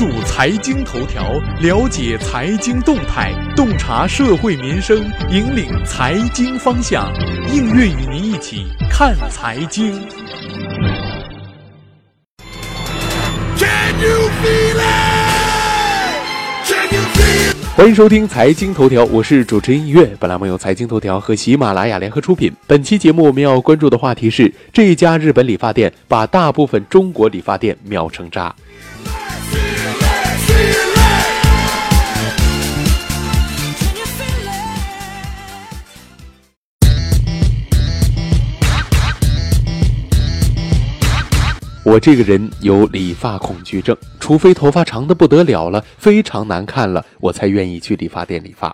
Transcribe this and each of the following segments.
注财经头条，了解财经动态，洞察社会民生，引领财经方向。应月与您一起看财经。欢迎收听财经头条，我是主持人音乐。本栏目由财经头条和喜马拉雅联合出品。本期节目我们要关注的话题是：这家日本理发店把大部分中国理发店秒成渣。我这个人有理发恐惧症，除非头发长的不得了了，非常难看了，我才愿意去理发店理发。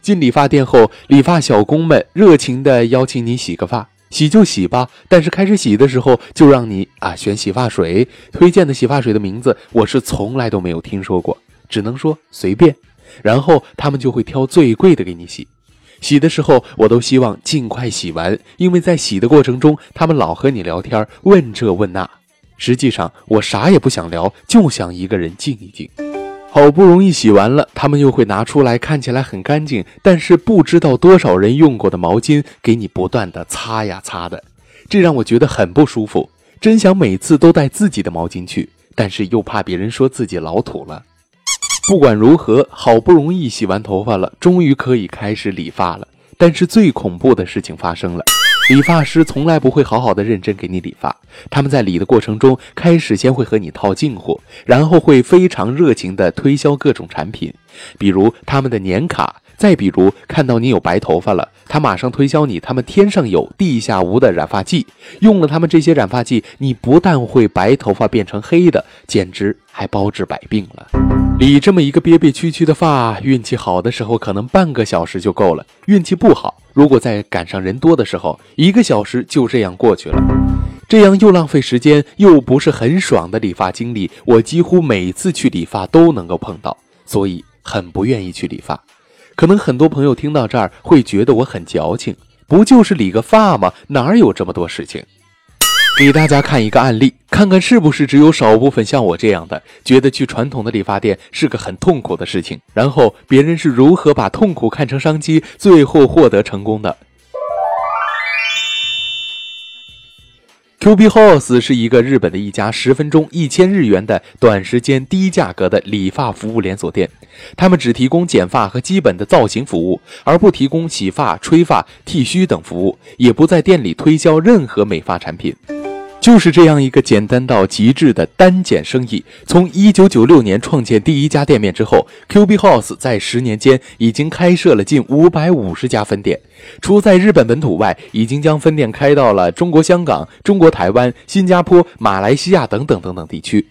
进理发店后，理发小工们热情地邀请你洗个发，洗就洗吧。但是开始洗的时候，就让你啊选洗发水，推荐的洗发水的名字我是从来都没有听说过，只能说随便。然后他们就会挑最贵的给你洗。洗的时候，我都希望尽快洗完，因为在洗的过程中，他们老和你聊天，问这问那。实际上我啥也不想聊，就想一个人静一静。好不容易洗完了，他们又会拿出来看起来很干净，但是不知道多少人用过的毛巾给你不断的擦呀擦的，这让我觉得很不舒服。真想每次都带自己的毛巾去，但是又怕别人说自己老土了。不管如何，好不容易洗完头发了，终于可以开始理发了。但是最恐怖的事情发生了。理发师从来不会好好的认真给你理发，他们在理的过程中，开始先会和你套近乎，然后会非常热情的推销各种产品，比如他们的年卡，再比如看到你有白头发了，他马上推销你他们天上有地下无的染发剂，用了他们这些染发剂，你不但会白头发变成黑的，简直还包治百病了。理这么一个憋憋屈屈的发，运气好的时候可能半个小时就够了，运气不好。如果在赶上人多的时候，一个小时就这样过去了，这样又浪费时间又不是很爽的理发经历，我几乎每次去理发都能够碰到，所以很不愿意去理发。可能很多朋友听到这儿会觉得我很矫情，不就是理个发吗？哪有这么多事情？给大家看一个案例，看看是不是只有少部分像我这样的，觉得去传统的理发店是个很痛苦的事情。然后别人是如何把痛苦看成商机，最后获得成功的。Q B House 是一个日本的一家十分钟一千日元的短时间低价格的理发服务连锁店，他们只提供剪发和基本的造型服务，而不提供洗发、吹发、剃须等服务，也不在店里推销任何美发产品。就是这样一个简单到极致的单剪生意。从一九九六年创建第一家店面之后，Q B House 在十年间已经开设了近五百五十家分店。除在日本本土外，已经将分店开到了中国香港、中国台湾、新加坡、马来西亚等等等等地区。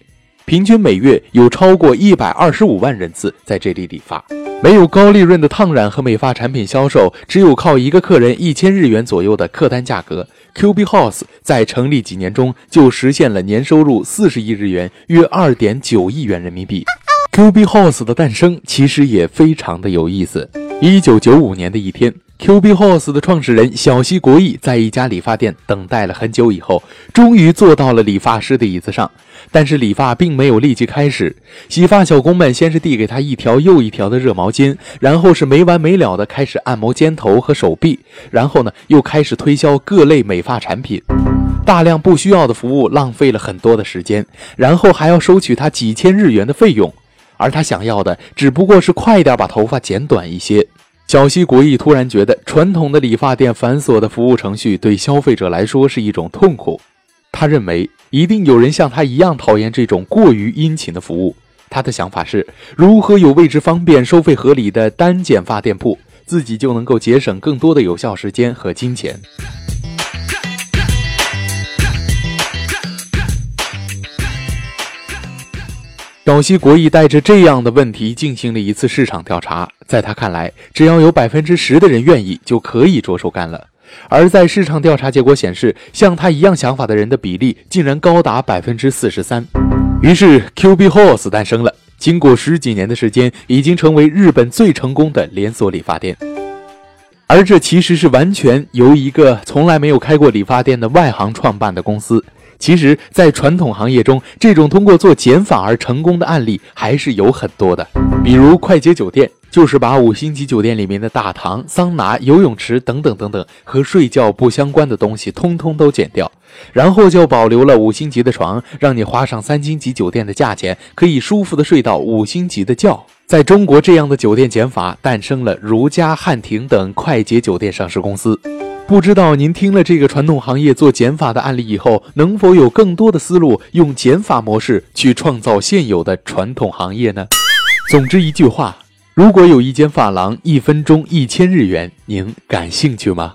平均每月有超过一百二十五万人次在这里理发。没有高利润的烫染和美发产品销售，只有靠一个客人一千日元左右的客单价格。Q B House 在成立几年中就实现了年收入四十亿日元，约二点九亿元人民币。Q B House 的诞生其实也非常的有意思。一九九五年的一天，Q B House 的创始人小西国义在一家理发店等待了很久以后，终于坐到了理发师的椅子上。但是理发并没有立即开始，洗发小工们先是递给他一条又一条的热毛巾，然后是没完没了的开始按摩肩头和手臂，然后呢又开始推销各类美发产品，大量不需要的服务浪费了很多的时间，然后还要收取他几千日元的费用，而他想要的只不过是快点把头发剪短一些。小西国义突然觉得传统的理发店繁琐的服务程序对消费者来说是一种痛苦，他认为。一定有人像他一样讨厌这种过于殷勤的服务。他的想法是，如何有位置方便、收费合理的单剪发店铺，自己就能够节省更多的有效时间和金钱。岛西国义带着这样的问题进行了一次市场调查，在他看来，只要有百分之十的人愿意，就可以着手干了。而在市场调查结果显示，像他一样想法的人的比例竟然高达百分之四十三。于是，QB Horse 诞生了。经过十几年的时间，已经成为日本最成功的连锁理发店。而这其实是完全由一个从来没有开过理发店的外行创办的公司。其实，在传统行业中，这种通过做减法而成功的案例还是有很多的。比如快捷酒店，就是把五星级酒店里面的大堂、桑拿、游泳池等等等等和睡觉不相关的东西，通通都减掉，然后就保留了五星级的床，让你花上三星级酒店的价钱，可以舒服的睡到五星级的觉。在中国，这样的酒店减法诞生了如家、汉庭等快捷酒店上市公司。不知道您听了这个传统行业做减法的案例以后，能否有更多的思路用减法模式去创造现有的传统行业呢？总之一句话，如果有一间发廊一分钟一千日元，您感兴趣吗？